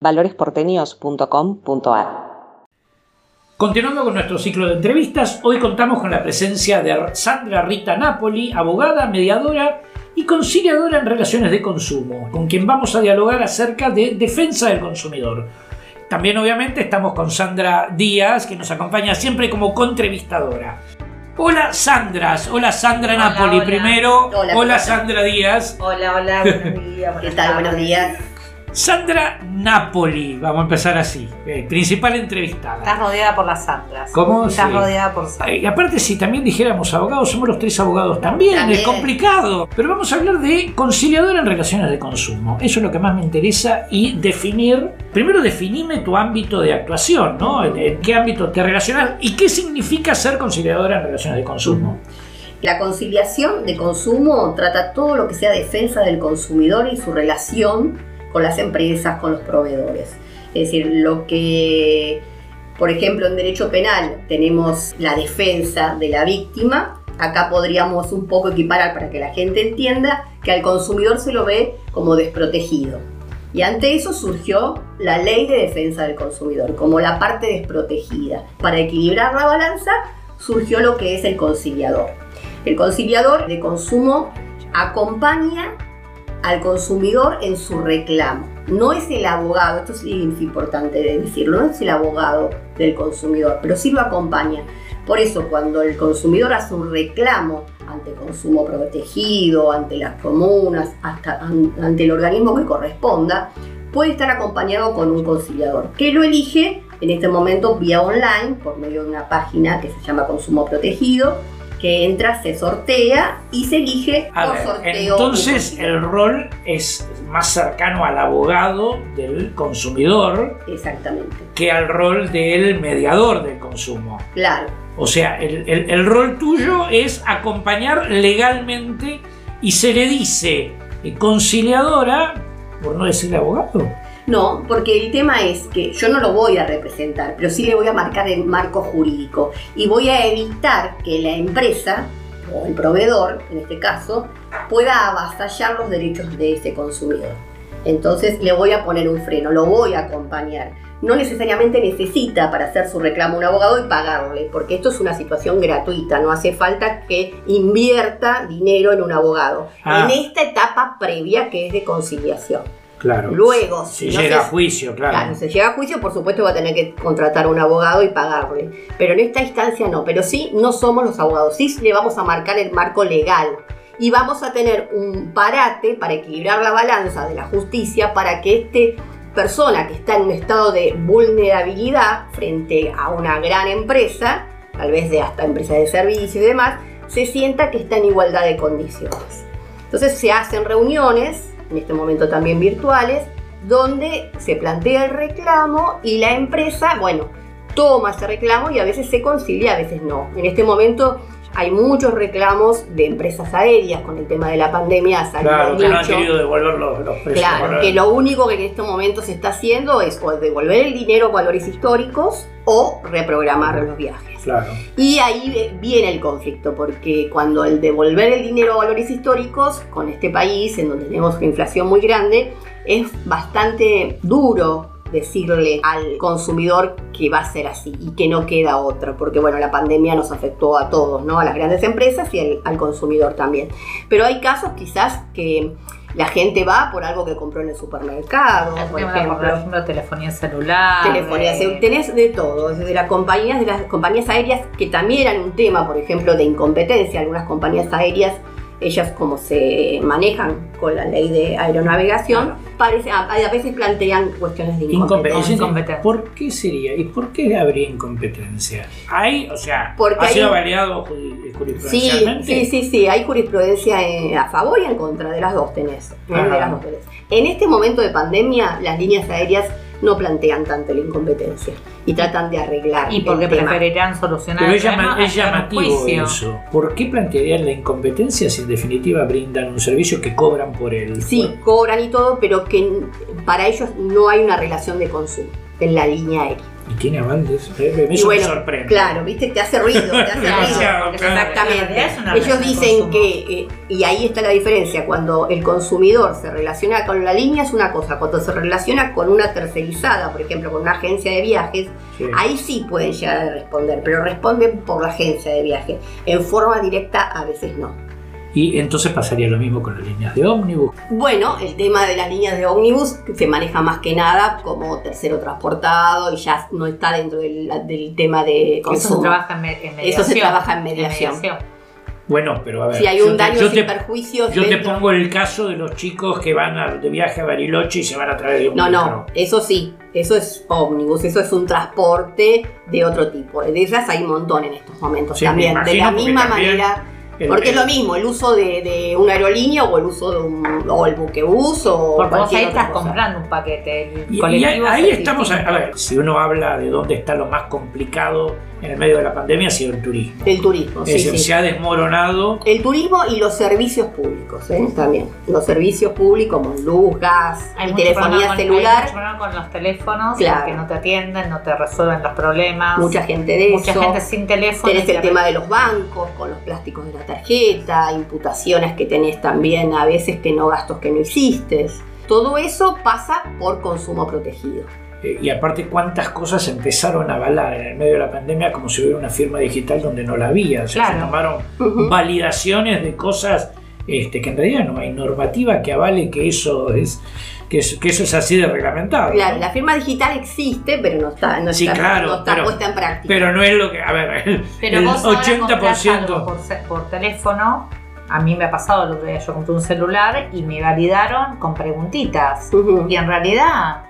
valoresporteños.com.ar. Continuando con nuestro ciclo de entrevistas, hoy contamos con la presencia de Sandra Rita Napoli, abogada, mediadora y conciliadora en relaciones de consumo, con quien vamos a dialogar acerca de defensa del consumidor. También obviamente estamos con Sandra Díaz, que nos acompaña siempre como contrevistadora. Hola Sandras, hola Sandra Napoli primero, hola, Sandra Díaz. Hola, hola, buenos días. ¿Qué tal? Buenos días. Sandra Napoli, vamos a empezar así, eh, principal entrevistada. Estás rodeada por las Sandras. ¿Cómo? Estás rodeada por Sandras. Y aparte, si también dijéramos abogados, somos los tres abogados también, es complicado. Pero vamos a hablar de conciliadora en relaciones de consumo. Eso es lo que más me interesa y definir. Primero, definime tu ámbito de actuación, ¿no? ¿En, qué ámbito te relacionas y qué significa ser conciliadora en relaciones de consumo? La conciliación de consumo trata todo lo que sea defensa del consumidor y su relación con las empresas, con los proveedores. Es decir, lo que, por ejemplo, en derecho penal tenemos la defensa de la víctima, acá podríamos un poco equiparar para que la gente entienda que al consumidor se lo ve como desprotegido. Y ante eso surgió la ley de defensa del consumidor, como la parte desprotegida. Para equilibrar la balanza surgió lo que es el conciliador. El conciliador de consumo acompaña al consumidor en su reclamo. No es el abogado, esto es importante decirlo, no es el abogado del consumidor, pero sí lo acompaña. Por eso cuando el consumidor hace un reclamo ante consumo protegido, ante las comunas, hasta ante el organismo que corresponda, puede estar acompañado con un conciliador, que lo elige en este momento vía online por medio de una página que se llama Consumo Protegido que entra, se sortea y se elige por sorteo. Entonces el rol es más cercano al abogado del consumidor. Exactamente. Que al rol del mediador del consumo. Claro. O sea, el, el rol tuyo es acompañar legalmente y se le dice conciliadora, por no decir abogado. No, porque el tema es que yo no lo voy a representar, pero sí le voy a marcar el marco jurídico y voy a evitar que la empresa o el proveedor, en este caso, pueda avasallar los derechos de ese consumidor. Entonces le voy a poner un freno, lo voy a acompañar. No necesariamente necesita para hacer su reclamo un abogado y pagarle, porque esto es una situación gratuita, no hace falta que invierta dinero en un abogado. Ah. En esta etapa previa que es de conciliación. Claro. Luego, si llega a juicio, claro. Claro, si llega a juicio, por supuesto va a tener que contratar a un abogado y pagarle. Pero en esta instancia no. Pero sí, no somos los abogados. Sí le vamos a marcar el marco legal. Y vamos a tener un parate para equilibrar la balanza de la justicia para que esta persona que está en un estado de vulnerabilidad frente a una gran empresa, tal vez de hasta empresa de servicios y demás, se sienta que está en igualdad de condiciones. Entonces se hacen reuniones en este momento también virtuales, donde se plantea el reclamo y la empresa, bueno, toma ese reclamo y a veces se concilia, a veces no. En este momento hay muchos reclamos de empresas aéreas con el tema de la pandemia. Claro, que no han querido devolver los, precios. Claro, que lo único que en este momento se está haciendo es o devolver el dinero a valores históricos o reprogramar los viajes. Y ahí viene el conflicto, porque cuando el devolver el dinero a valores históricos, con este país en donde tenemos una inflación muy grande, es bastante duro decirle al consumidor que va a ser así y que no queda otra, porque bueno, la pandemia nos afectó a todos, ¿no? A las grandes empresas y al, consumidor también. Pero hay casos quizás que la gente va por algo que compró en el supermercado, por ejemplo. telefonía celular. Telefonía celular. Tenés de todo, desde las compañías, de las compañías aéreas, que también eran un tema, por ejemplo, de incompetencia. Algunas compañías aéreas ellas como se manejan con la ley de aeronavegación, parece, a, veces plantean cuestiones de incompetencia. ¿Por qué sería? ¿Y por qué habría incompetencia? Hay, o sea, Porque ha sido variado jurisprudencialmente. Sí, sí, sí, hay jurisprudencia a favor y en contra, de las dos tenés. De las dos tenés. En este momento de pandemia, las líneas aéreas no plantean tanto la incompetencia y tratan de arreglar. Y porque preferirían solucionar Pero es, llamativo eso. ¿Por qué plantearían la incompetencia si en definitiva brindan un servicio que cobran por él? Sí, cobran y todo, pero que para ellos no hay una relación de consumo en la línea aérea. Y tiene eso. Eh, Y Eso bueno, me sorprende. Claro, viste, te hace ruido, te hace ruido. Claro. Exactamente. Ellos dicen que, eh, y ahí está la diferencia, cuando el consumidor se relaciona con la línea es una cosa, cuando se relaciona con una tercerizada, por ejemplo, con una agencia de viajes, Sí. ahí sí pueden llegar a responder, pero responden por la agencia de viaje. En forma directa a veces no. Y entonces pasaría lo mismo con las líneas de ómnibus. Bueno, el tema de las líneas de ómnibus se maneja más que nada como tercero transportado y ya no está dentro del, del tema de Eso consumo. se trabaja en, me- en mediación. Eso se trabaja en mediación. Bueno, pero a ver. Si hay yo un te- daño yo sin te, perjuicios yo te pongo el caso de los chicos que van a- de viaje a Bariloche y se van a través de un No, no, eso sí, eso es ómnibus, eso es un transporte de otro tipo. De esas hay un montón en estos momentos Sí, también. De la misma también manera, porque es lo mismo, el uso de, de una aerolínea o el uso de un, o el buquebús o Porque vos ahí estás cosa. comprando un paquete. El Y, y ahí, estamos, a ver, si uno habla de dónde está lo más complicado en el medio de la pandemia, ha sido el turismo. El turismo, Es sí, decir, sí. se ha desmoronado. El turismo y los servicios públicos, ¿eh? también. Los servicios públicos como luz, gas Hay telefonía con- hay celular. mucho problema con los teléfonos, Claro. que no te atienden, no te resuelven los problemas. Mucha gente de Mucha eso. gente sin teléfono. Tenés el tema de los bancos, con los plásticos de la tarjeta, imputaciones que tenés también a veces que no gastos que no hiciste. Todo eso pasa por consumo protegido. Eh, y aparte, cuántas cosas empezaron a avalar en el medio de la pandemia como si hubiera una firma digital donde no la había. O sea, se tomaron validaciones de cosas este, que en realidad no hay normativa que avale que eso es, que es- que eso es así de reglamentado. Claro, ¿no? la firma digital existe, pero no está, no Sí, está, claro, no está pero- puesta en práctica. Pero no es lo que. A ver, el, Pero el vos ahora comprás 80%. algo por, teléfono. A mí me ha pasado el otro día, yo compré un celular y me validaron con preguntitas. Y en realidad,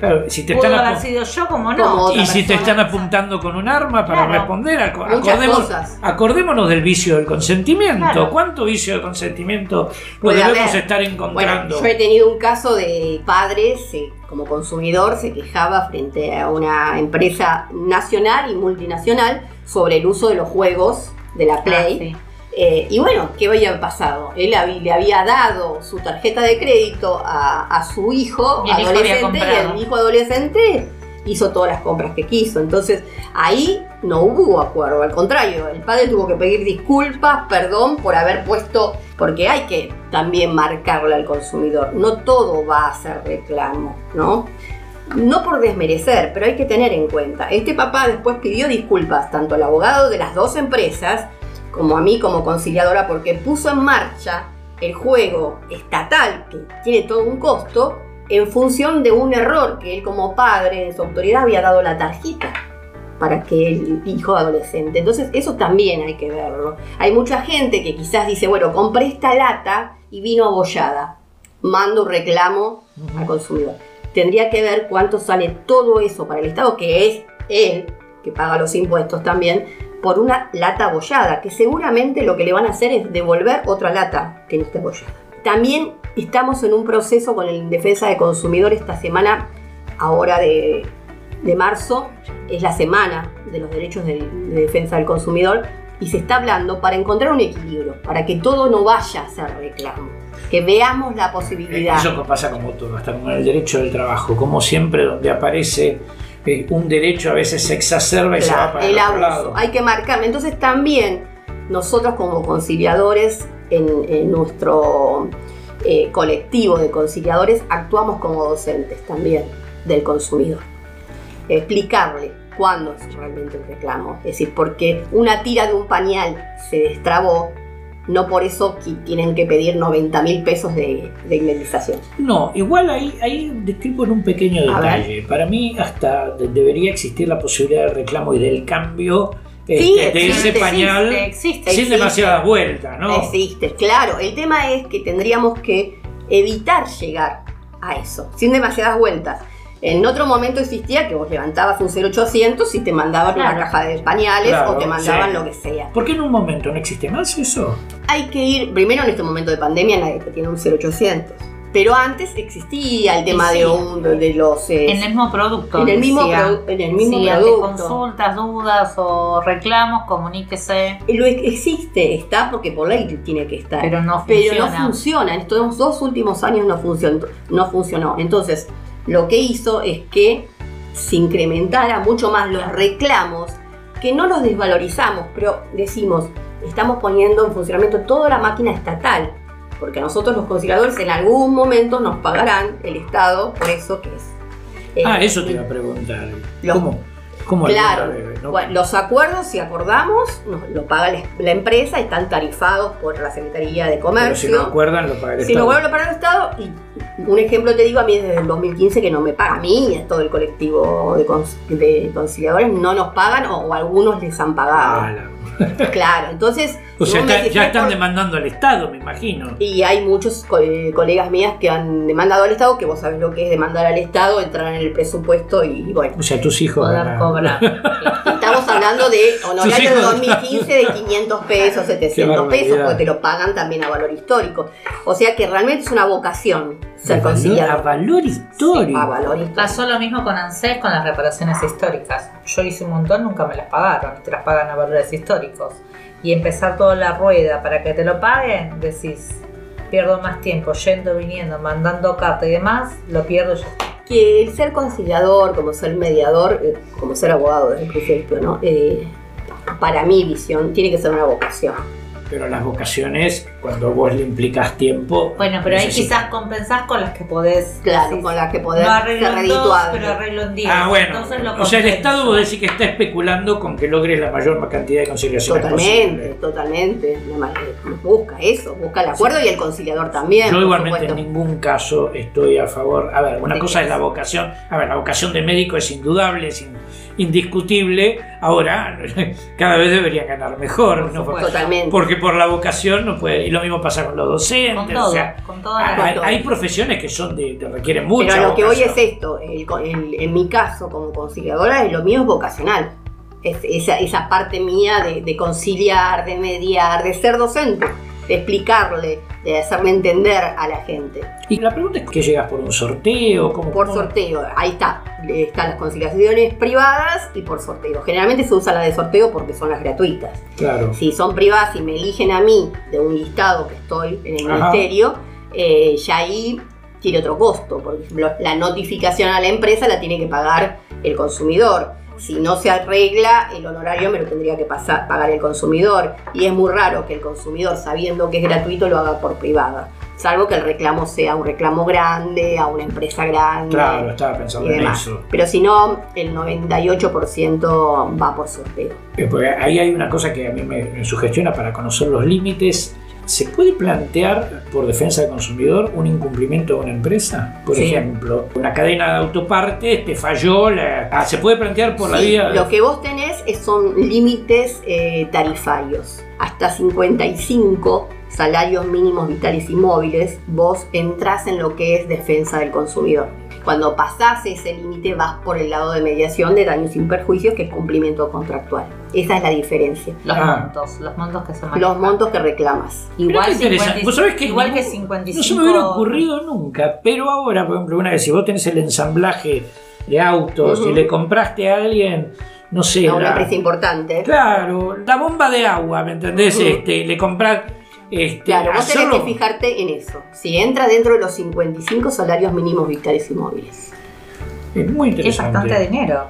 Claro, si te están haber apu- sido yo como Como no. otra y si te están apuntando con un arma para Claro. responder, acordemos- acordémonos del vicio del consentimiento. Claro. ¿Cuánto vicio del consentimiento podemos estar Bueno, encontrando? yo he tenido un caso de padres, eh, como consumidor, se quejaba frente a una empresa nacional y multinacional sobre el uso de los juegos de la Ah, Play. sí. Eh, y bueno, ¿qué había pasado? Él le había dado su tarjeta de crédito a, a su hijo Y adolescente y el hijo adolescente hizo todas las compras que quiso. Entonces ahí no hubo acuerdo, al contrario, el padre tuvo que pedir disculpas, perdón por haber puesto, porque hay que también marcarle al consumidor, no todo va a ser reclamo, ¿no? No por desmerecer, pero hay que tener en cuenta. Este papá después pidió disculpas tanto al abogado de las dos empresas como a mí como conciliadora porque puso en marcha el juego estatal que tiene todo un costo en función de un error que él como padre en su autoridad había dado la tarjeta para que el hijo adolescente. Entonces eso también hay que verlo. Hay mucha gente que quizás dice, bueno, compré esta lata y vino abollada. Mando un reclamo al consumidor. Tendría que ver cuánto sale todo eso para el Estado, que es él, que paga los impuestos también, por una lata abollada, que seguramente lo que le van a hacer es devolver otra lata que no esté abollada. También estamos en un proceso con el Defensa de Consumidor esta semana, ahora de, de marzo, es la semana de los derechos de, de defensa del consumidor, y se está hablando para encontrar un equilibrio, para que todo no vaya a ser reclamo, que veamos la posibilidad. Eso pasa como todo, hasta como en el derecho del trabajo. Como siempre, donde aparece eh, un derecho, a veces se exacerba y se va para el el otro abuso. lado. Hay que marcarlo. Entonces también nosotros como conciliadores en, en nuestro eh, colectivo de conciliadores actuamos como docentes también del consumidor. Explicarle cuándo es realmente un reclamo. Es decir, porque una tira de un pañal se destrabó, no por eso qui- tienen que pedir 90 mil pesos de, de indemnización. No, igual ahí, ahí discrepo en un pequeño detalle. Para mí hasta de- debería existir la posibilidad del reclamo y del cambio Sí, este, de ese pañal Existe, existe. sin existe. demasiadas vueltas, ¿no? Existe, claro. El tema es que tendríamos que evitar llegar a eso, sin demasiadas vueltas. En otro momento existía que vos levantabas un 0800 y te mandaban una caja de pañales Claro, o te mandaban sí. lo que sea. ¿Por qué en un momento no existe más eso? Hay que ir, primero en este momento de pandemia nadie te tiene un 0800. Pero antes existía el tema sí. de, un, de los... eh, En el mismo producto. en el mismo, produ- en el mismo ante producto. consultas, dudas o reclamos, comuníquese. Lo ex- existe, está porque por ley tiene que estar. Pero no pero funciona. no funciona. En estos dos últimos años no funcionó, no funcionó. Entonces, lo que hizo es que se incrementara mucho más los reclamos, que no los desvalorizamos, pero decimos, estamos poniendo en funcionamiento toda la máquina estatal, porque nosotros los conciliadores en algún momento nos pagarán el Estado por eso que es. eh, ah, eso te iba a preguntar. ¿Cómo? ¿Cómo claro, los acuerdos, si acordamos, nos, lo paga la, empresa, están tarifados por la Secretaría de Comercio. Pero si no acuerdan, lo paga el Estado. Si no acuerdan, lo paga el Estado. Y un ejemplo te digo, a mí desde el 2015 que no me paga, a mí y a todo el colectivo de, conciliadores no nos pagan o, algunos les han pagado. Ah, claro, entonces. O sea, ya están demandando al Estado, me imagino. Y hay muchos eh, colegas mías que han demandado al Estado, que vos sabés lo que es demandar al Estado, entrar en el presupuesto y, bueno. O sea, tus hijos. Poder cobrar. Estamos hablando de honorarios de 2015 de 500 pesos, 700 pesos, porque te lo pagan también a valor histórico. O sea que realmente es una vocación ser conciliador. A valor histórico. a valor histórico. Pasó lo mismo con ANSES con las reparaciones históricas. Yo hice un montón, nunca me las pagaron, te las pagan a valores históricos. Y empezar toda la rueda para que te lo paguen, decís, pierdo más tiempo yendo, viniendo, mandando carta y demás, lo pierdo yo. Que el ser conciliador, como ser mediador, eh, como ser abogado desde el principio, ¿no? Eh, para mi visión, tiene que ser una vocación pero las vocaciones, cuando vos le implicas tiempo. Bueno, pero ahí quizás compensás con las que podés. Claro, con las que podés no arreglo en dos, pero arreglo en diez. Ah, bueno. o sea, el Estado vos decís que está especulando con que logres la mayor cantidad de conciliaciones Totalmente, totalmente. Busca eso, busca el acuerdo y el conciliador también. Yo igualmente en ningún caso estoy a favor. A ver, una cosa es la vocación. A ver, la vocación de médico es indudable, es indiscutible. Ahora, cada vez debería ganar mejor. ¿no? Totalmente. Porque por la vocación no puede. Y lo mismo pasa con los docentes. Con o sea, con hay, profesiones que son de, requieren mucho. Pero lo que hoy es esto, en mi caso como conciliadora, lo mío es vocacional. Es esa, esa parte mía de, de conciliar, de mediar, de ser docente de explicarle, de hacerle entender a la gente. Y la pregunta es que llegas por un sorteo, ¿Cómo, por sorteo, ahí está, están las conciliaciones privadas y por sorteo. Generalmente se usa la de sorteo porque son las gratuitas. Claro. Si son privadas y me eligen a mí de un listado que estoy en el ministerio, eh, ya ahí tiene otro costo. Por ejemplo, la notificación a la empresa la tiene que pagar el consumidor si no se arregla, el honorario me lo tendría que pasar, pagar el consumidor. Y es muy raro que el consumidor, sabiendo que es gratuito, lo haga por privada. Salvo que el reclamo sea un reclamo grande, a una empresa grande. Claro, estaba pensando en eso. Pero si no, el 98% va por sorteo. Eh, ahí hay una cosa que a mí me sugestiona para conocer los límites ¿Se puede plantear por defensa del consumidor un incumplimiento de una empresa? Por ejemplo, una cadena de autopartes te falló, ah, ¿se puede plantear por la vía? Lo que vos tenés son límites eh, tarifarios. Hasta 55 salarios mínimos vitales y móviles, vos entras en lo que es defensa del consumidor. Cuando pasás ese límite vas por el lado de mediación de daños sin perjuicios, que es cumplimiento contractual. Esa es la diferencia. Los ah. montos, los montos que se manejan. Los montos que reclamas. Igual, ¿Vos sabés que igual que 55. No se me hubiera ocurrido nunca, pero ahora, por ejemplo, una vez si vos tenés el ensamblaje de autos y le compraste a alguien no sé. A una empresa importante. Claro, la bomba de agua, ¿me entendés? este, le compras este, claro, vos tenés que fijarte en eso. Si entra dentro de los 55 salarios mínimos vitales y móviles. Es muy interesante. Es bastante dinero.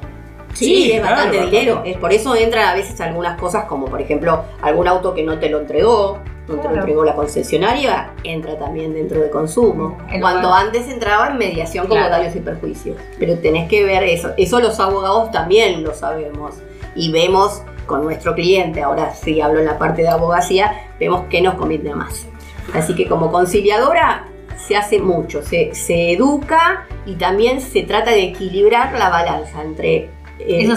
Sí, es bastante dinero. Es por eso entran a veces algunas cosas como, por ejemplo, algún auto que no te lo entregó, no te lo entregó la concesionaria, entra también dentro de consumo. Cuando antes entraba en mediación como daños y perjuicios. Pero tenés que ver eso. Eso los abogados también lo sabemos. Y vemos con nuestro cliente, ahora sí hablo en la parte de abogacía, vemos que nos conviene más. Así que como conciliadora se hace mucho, se, se educa y también se trata de equilibrar la balanza entre el,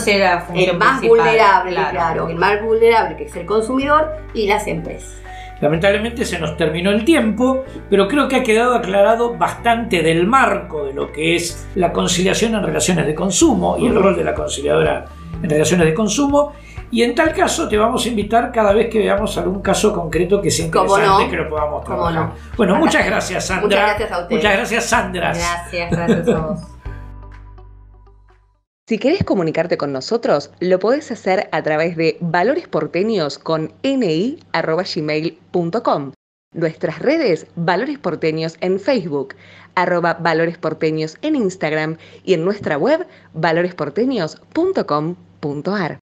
más vulnerable, claro. el más vulnerable que es el consumidor y las empresas. Lamentablemente se nos terminó el tiempo, pero creo que ha quedado aclarado bastante del marco de lo que es la conciliación en relaciones de consumo y el rol de la conciliadora en relaciones de consumo y en tal caso te vamos a invitar cada vez que veamos algún caso concreto que sea interesante que lo podamos trabajar. Bueno, muchas gracias Sandra. Muchas gracias a ustedes. Muchas gracias Sandra. Gracias, gracias a vos. Si querés comunicarte con nosotros, lo podés hacer a través de Valores Porteños con ni.gmail.com Nuestras redes, Valores Porteños en Facebook, arroba Valores Porteños en Instagram y en nuestra web valoresporteños.com.ar.